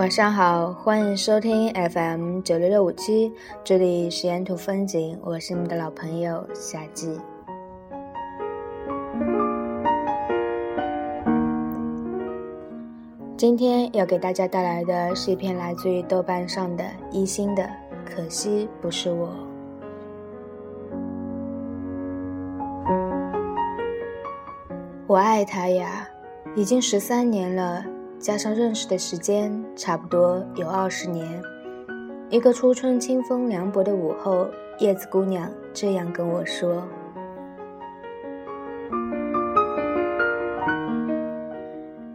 晚上好，欢迎收听 FM 九六六五七，这里是沿途风景，我是你的老朋友夏季。今天要给大家带来的是一篇来自于豆瓣上的一星的，可惜不是我。我爱他呀，已经十三年了。加上认识的时间，差不多有二十年。一个初春清风凉薄的午后，叶子姑娘这样跟我说：“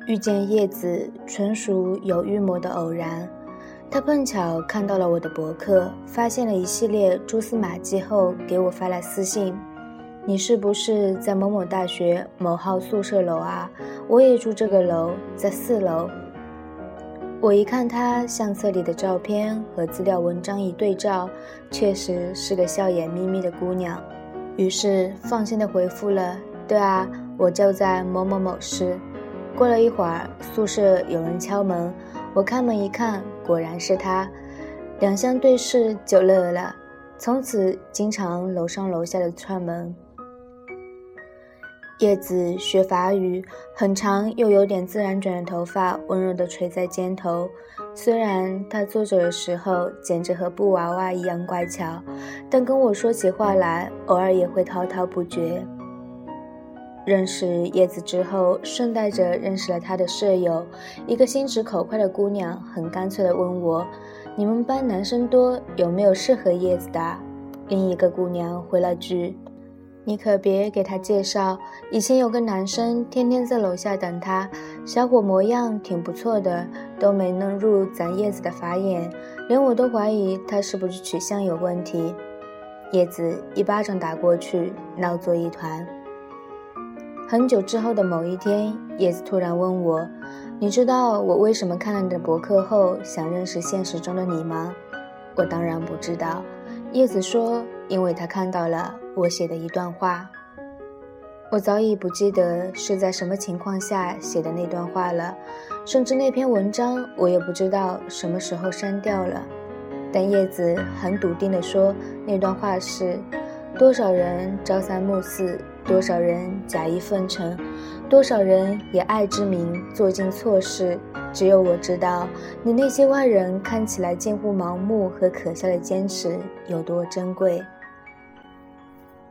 遇见叶子，纯属有预谋的偶然。她碰巧看到了我的博客，发现了一系列蛛丝马迹后，给我发来私信。”你是不是在某某大学某号宿舍楼啊？我也住这个楼，在四楼。我一看他相册里的照片和资料文章一对照，确实是个笑眼眯眯的姑娘，于是放心的回复了：“对啊，我就在某某某室。”过了一会儿，宿舍有人敲门，我开门一看，果然是他，两相对视就乐了，从此经常楼上楼下的串门。叶子学法语，很长又有点自然卷的头发温柔地垂在肩头。虽然她坐着的时候简直和布娃娃一样乖巧，但跟我说起话来，偶尔也会滔滔不绝。认识叶子之后，顺带着认识了她的舍友，一个心直口快的姑娘，很干脆地问我：“你们班男生多，有没有适合叶子的？”另一个姑娘回了句。你可别给他介绍。以前有个男生天天在楼下等他，小伙模样挺不错的，都没能入咱叶子的法眼，连我都怀疑他是不是取向有问题。叶子一巴掌打过去，闹作一团。很久之后的某一天，叶子突然问我：“你知道我为什么看了你的博客后想认识现实中的你吗？”我当然不知道。叶子说：“因为他看到了。”我写的一段话，我早已不记得是在什么情况下写的那段话了，甚至那篇文章我也不知道什么时候删掉了。但叶子很笃定地说，那段话是：多少人朝三暮四，多少人假意奉承，多少人以爱之名做尽错事，只有我知道，你那些外人看起来近乎盲目和可笑的坚持有多珍贵。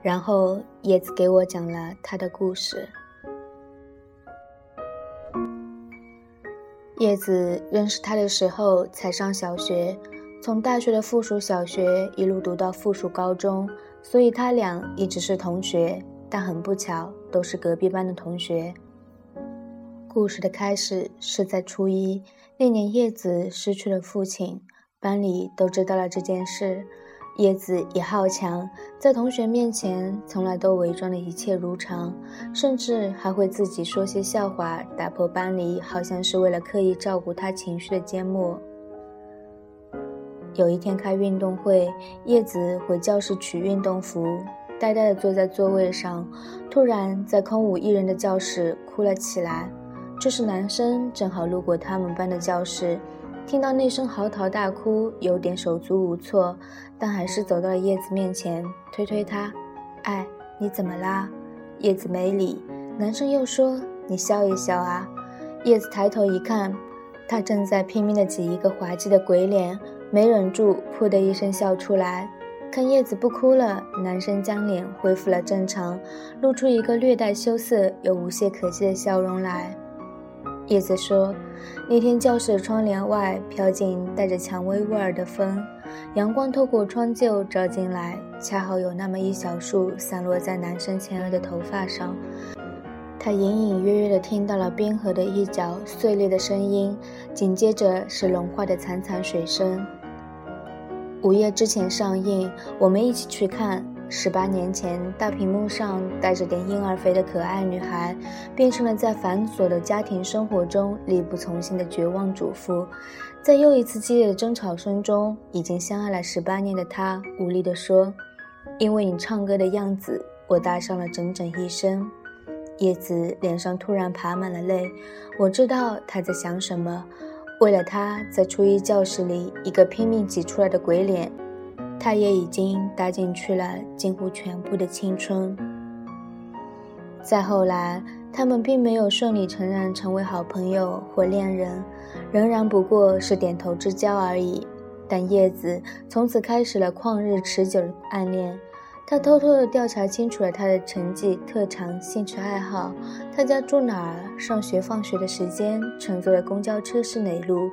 然后叶子给我讲了他的故事。叶子认识他的时候才上小学，从大学的附属小学一路读到附属高中，所以他俩一直是同学。但很不巧，都是隔壁班的同学。故事的开始是在初一那年，叶子失去了父亲，班里都知道了这件事。叶子也好强，在同学面前从来都伪装的一切如常，甚至还会自己说些笑话，打破班里好像是为了刻意照顾他情绪的缄默。有一天开运动会，叶子回教室取运动服，呆呆地坐在座位上，突然在空无一人的教室哭了起来。这时男生正好路过他们班的教室。听到那声嚎啕大哭，有点手足无措，但还是走到了叶子面前，推推她：“哎，你怎么啦？”叶子没理。男生又说：“你笑一笑啊。”叶子抬头一看，他正在拼命的挤一个滑稽的鬼脸，没忍住，噗的一声笑出来。看叶子不哭了，男生将脸恢复了正常，露出一个略带羞涩又无懈可击的笑容来。叶子说：“那天教室窗帘外飘进带着蔷薇味儿的风，阳光透过窗旧照进来，恰好有那么一小束散落在男生前额的头发上。他隐隐约约地听到了冰河的一角碎裂的声音，紧接着是融化的潺潺水声。午夜之前上映，我们一起去看。”十八年前，大屏幕上带着点婴儿肥的可爱女孩，变成了在繁琐的家庭生活中力不从心的绝望主妇。在又一次激烈的争吵声中，已经相爱了十八年的她无力地说：“因为你唱歌的样子，我搭上了整整一生。”叶子脸上突然爬满了泪。我知道她在想什么。为了他，在初一教室里一个拼命挤出来的鬼脸，他也已经搭进去了近乎全部的青春。再后来，他们并没有顺理成章成为好朋友或恋人，仍然不过是点头之交而已。但叶子从此开始了旷日持久的暗恋。他偷偷地调查清楚了他的成绩、特长、兴趣爱好，他家住哪儿，上学放学的时间，乘坐的公交车是哪路。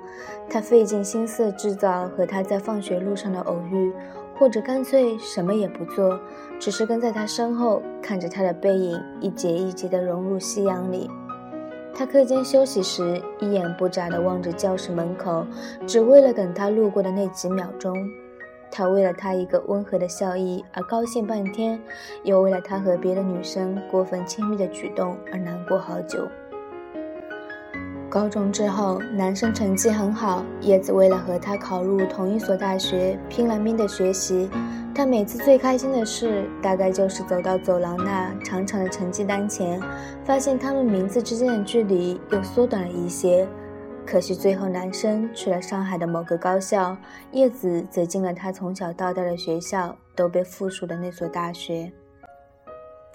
他费尽心思制造和他在放学路上的偶遇，或者干脆什么也不做，只是跟在他身后，看着他的背影一节一节地融入夕阳里。他课间休息时，一眼不眨地望着教室门口，只为了等他路过的那几秒钟。他为了他一个温和的笑意而高兴半天，又为了他和别的女生过分亲密的举动而难过好久。高中之后，男生成绩很好，叶子为了和他考入同一所大学，拼了命的学习。他每次最开心的事，大概就是走到走廊那长长的成绩单前，发现他们名字之间的距离又缩短了一些。可惜最后，男生去了上海的某个高校，叶子则进了他从小到大的学校都被附属的那所大学。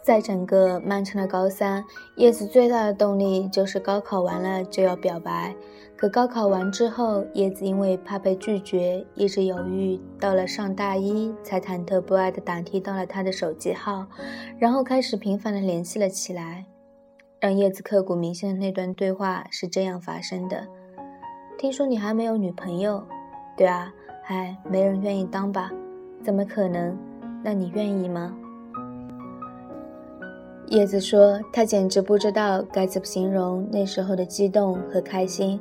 在整个漫长的高三，叶子最大的动力就是高考完了就要表白。可高考完之后，叶子因为怕被拒绝，一直犹豫，到了上大一才忐忑不安地打听到了他的手机号，然后开始频繁地联系了起来。让叶子刻骨铭心的那段对话是这样发生的：听说你还没有女朋友，对啊，还没人愿意当吧？怎么可能？那你愿意吗？叶子说：“他简直不知道该怎么形容那时候的激动和开心，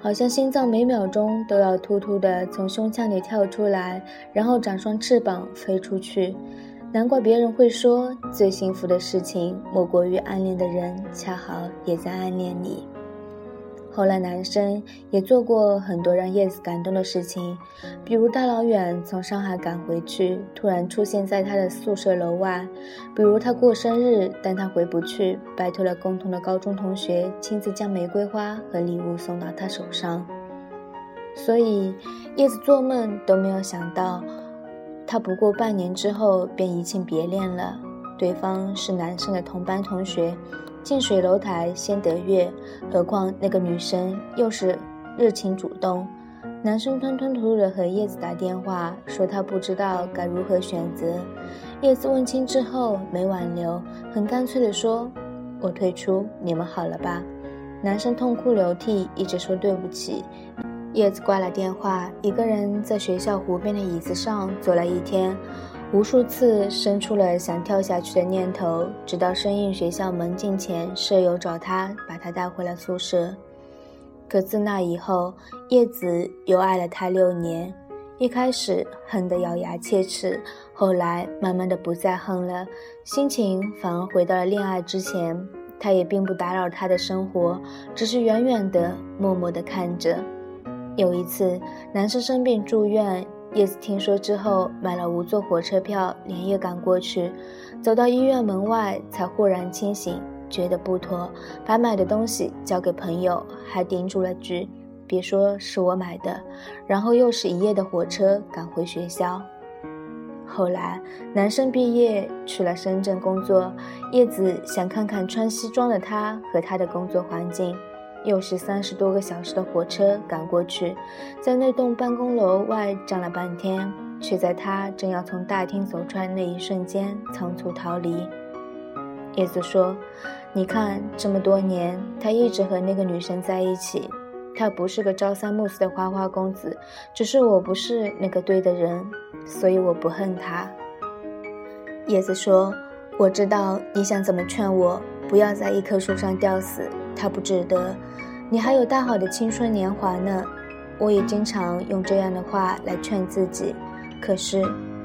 好像心脏每秒钟都要突突的从胸腔里跳出来，然后长双翅膀飞出去。”难怪别人会说，最幸福的事情莫过于暗恋的人恰好也在暗恋你。后来，男生也做过很多让叶子感动的事情，比如大老远从上海赶回去，突然出现在他的宿舍楼外；比如他过生日，但他回不去，拜托了共同的高中同学亲自将玫瑰花和礼物送到他手上。所以，叶子做梦都没有想到。他不过半年之后便移情别恋了，对方是男生的同班同学，近水楼台先得月，何况那个女生又是热情主动。男生吞吞吐吐地和叶子打电话，说他不知道该如何选择。叶子问清之后没挽留，很干脆地说：“我退出，你们好了吧？”男生痛哭流涕，一直说对不起。叶子挂了电话，一个人在学校湖边的椅子上坐了一天，无数次生出了想跳下去的念头。直到生硬学校门禁前，舍友找他，把他带回了宿舍。可自那以后，叶子又爱了他六年。一开始恨得咬牙切齿，后来慢慢的不再恨了，心情反而回到了恋爱之前。他也并不打扰他的生活，只是远远的、默默的看着。有一次，男生生病住院，叶子听说之后，买了五座火车票，连夜赶过去。走到医院门外，才忽然清醒，觉得不妥，把买的东西交给朋友，还叮嘱了句：“别说是我买的。”然后又是一夜的火车赶回学校。后来，男生毕业去了深圳工作，叶子想看看穿西装的他和他的工作环境。又是三十多个小时的火车赶过去，在那栋办公楼外站了半天，却在他正要从大厅走出来那一瞬间仓促逃离。叶子说：“你看，这么多年，他一直和那个女生在一起。他不是个朝三暮四的花花公子，只是我不是那个对的人，所以我不恨他。”叶子说：“我知道你想怎么劝我，不要在一棵树上吊死。”他不值得，你还有大好的青春年华呢。我也经常用这样的话来劝自己，可是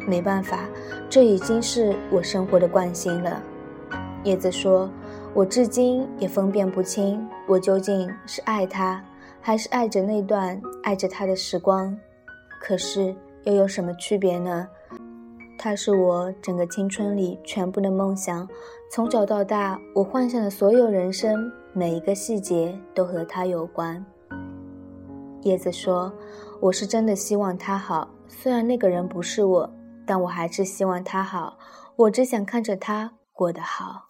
没办法，这已经是我生活的惯性了。叶子说：“我至今也分辨不清，我究竟是爱他，还是爱着那段爱着他的时光。可是又有什么区别呢？他是我整个青春里全部的梦想，从小到大，我幻想的所有人生。”每一个细节都和他有关。叶子说：“我是真的希望他好，虽然那个人不是我，但我还是希望他好。我只想看着他过得好。”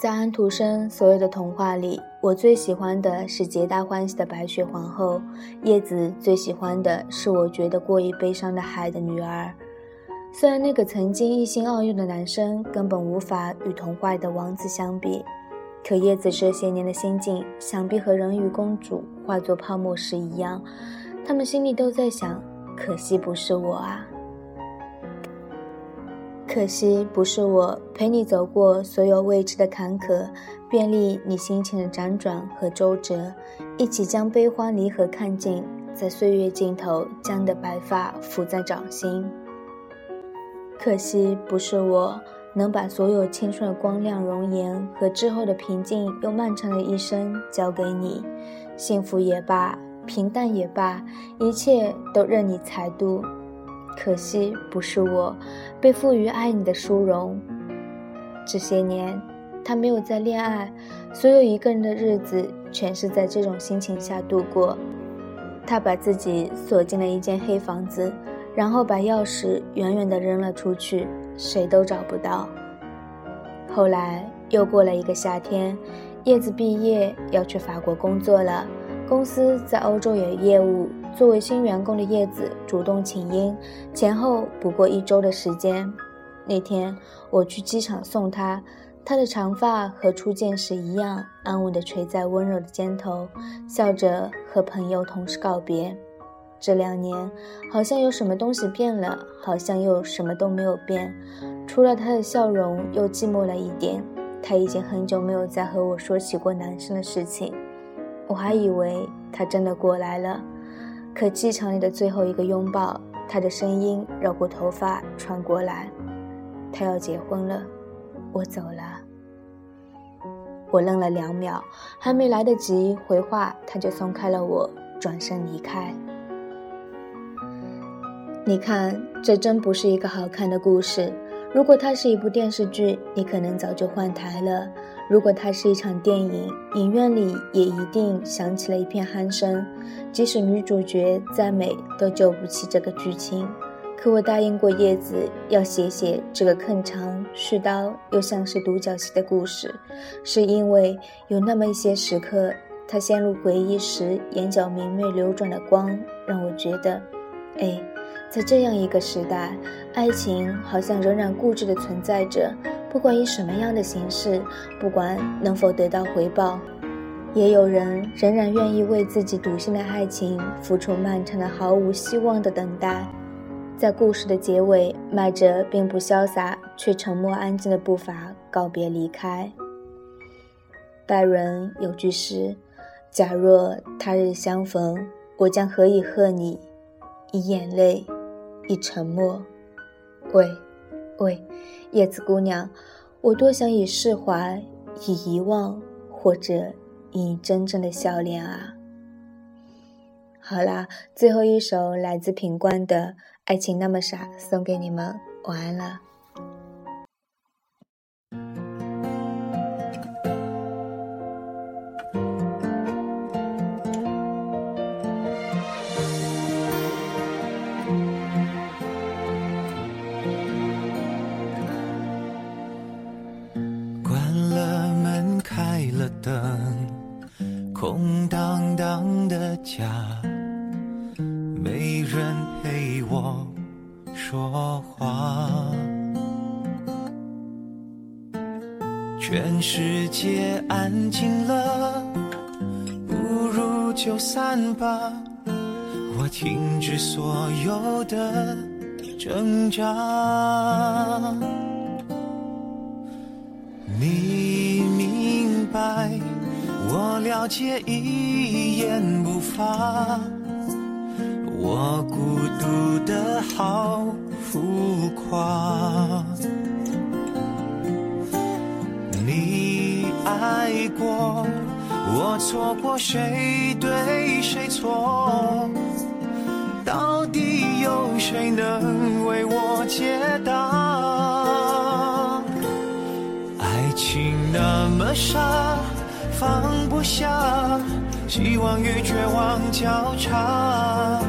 在安徒生所有的童话里，我最喜欢的是皆大欢喜的白雪皇后。叶子最喜欢的是我觉得过于悲伤的海的女儿。虽然那个曾经一心二用的男生根本无法与童话里的王子相比，可叶子这些年的心境，想必和人鱼公主化作泡沫时一样。他们心里都在想：可惜不是我啊。可惜不是我陪你走过所有未知的坎坷，便利你心情的辗转和周折，一起将悲欢离合看尽，在岁月尽头将你的白发抚在掌心。可惜不是我能把所有青春的光亮容颜和之后的平静又漫长的一生交给你，幸福也罢，平淡也罢，一切都任你裁度。可惜不是我，被赋予爱你的殊荣。这些年，他没有再恋爱，所有一个人的日子全是在这种心情下度过。他把自己锁进了一间黑房子，然后把钥匙远远地扔了出去，谁都找不到。后来又过了一个夏天，叶子毕业要去法国工作了，公司在欧洲有业务。作为新员工的叶子主动请缨，前后不过一周的时间。那天我去机场送他，他的长发和初见时一样安稳地垂在温柔的肩头，笑着和朋友同事告别。这两年好像有什么东西变了，好像又什么都没有变，除了他的笑容又寂寞了一点。他已经很久没有再和我说起过男生的事情，我还以为他真的过来了。可机场里的最后一个拥抱，他的声音绕过头发传过来，他要结婚了，我走了。我愣了两秒，还没来得及回话，他就松开了我，转身离开。你看，这真不是一个好看的故事。如果它是一部电视剧，你可能早就换台了。如果它是一场电影，影院里也一定响起了一片鼾声。即使女主角再美，都救不起这个剧情。可我答应过叶子，要写写这个铿锵絮叨又像是独角戏的故事，是因为有那么一些时刻，他陷入回忆时眼角明媚流转的光，让我觉得，哎，在这样一个时代，爱情好像仍然固执地存在着。不管以什么样的形式，不管能否得到回报，也有人仍然愿意为自己笃信的爱情付出漫长的、毫无希望的等待，在故事的结尾，迈着并不潇洒却沉默安静的步伐告别离开。拜伦有句诗：“假若他日相逢，我将何以贺你？以眼泪，以沉默。”喂。喂，叶子姑娘，我多想以释怀，以遗忘，或者以真正的笑脸啊！好啦，最后一首来自品冠的《爱情那么傻》，送给你们，晚安了。挣扎。你明白？我了解，一言不发。我孤独的好浮夸。你爱过，我错过，谁对谁错？到底有谁能为我解答？爱情那么傻。放不下，希望与绝望交叉。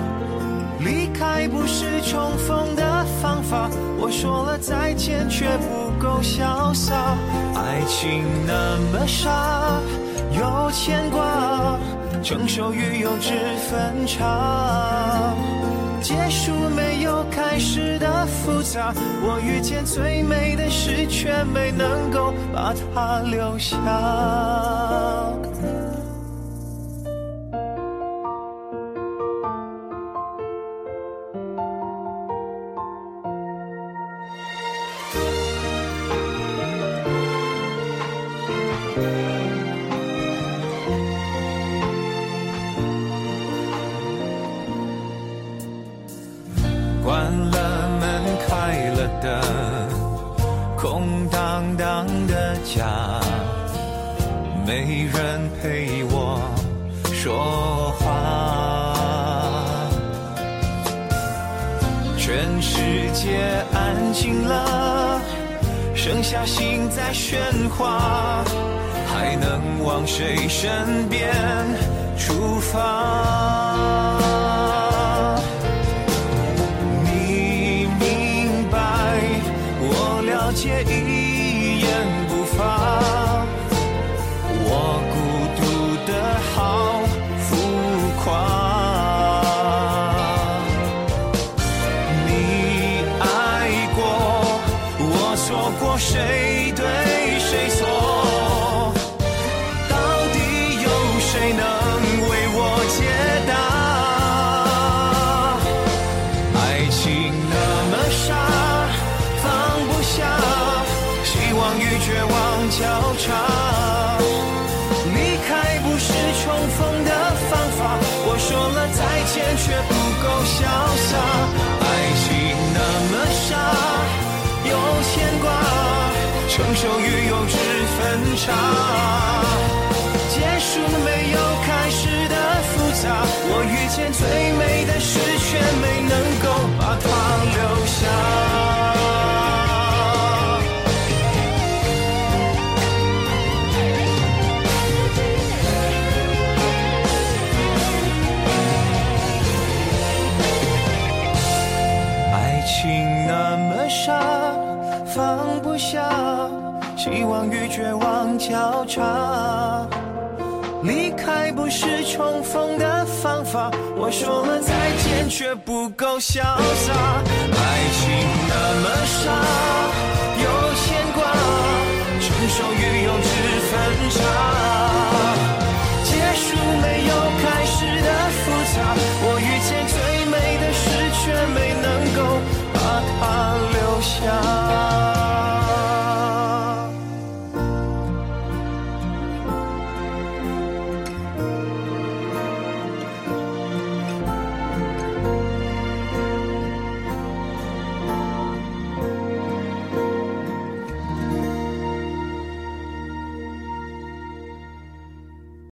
离开不是重逢的方法，我说了再见却不够潇洒。爱情那么傻，有牵挂，成熟与幼稚分岔。结束没有开始的复杂，我遇见最美的事，却没能够把它留下。心在喧哗，还能往谁身边出发？差。结束没有开始的复杂，我遇见最美的事，却没能够说了再见却不够潇洒。爱情那么傻有牵挂